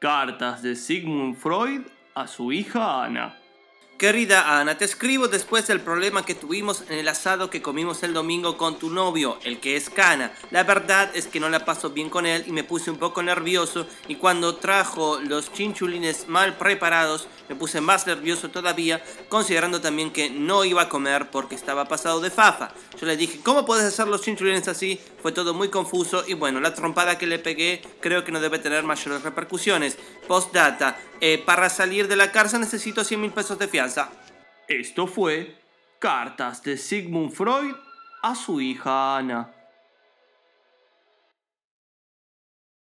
Cartas de Sigmund Freud a su hija Ana. Querida Ana, te escribo después del problema que tuvimos en el asado que comimos el domingo con tu novio, el que es cana. La verdad es que no la paso bien con él y me puse un poco nervioso y cuando trajo los chinchulines mal preparados me puse más nervioso todavía, considerando también que no iba a comer porque estaba pasado de fafa. Yo le dije, ¿cómo puedes hacer los chinchulines así? Fue todo muy confuso y bueno, la trompada que le pegué creo que no debe tener mayores repercusiones. Postdata, eh, para salir de la cárcel necesito 100 mil pesos de fianza. Esto fue Cartas de Sigmund Freud a su hija Ana.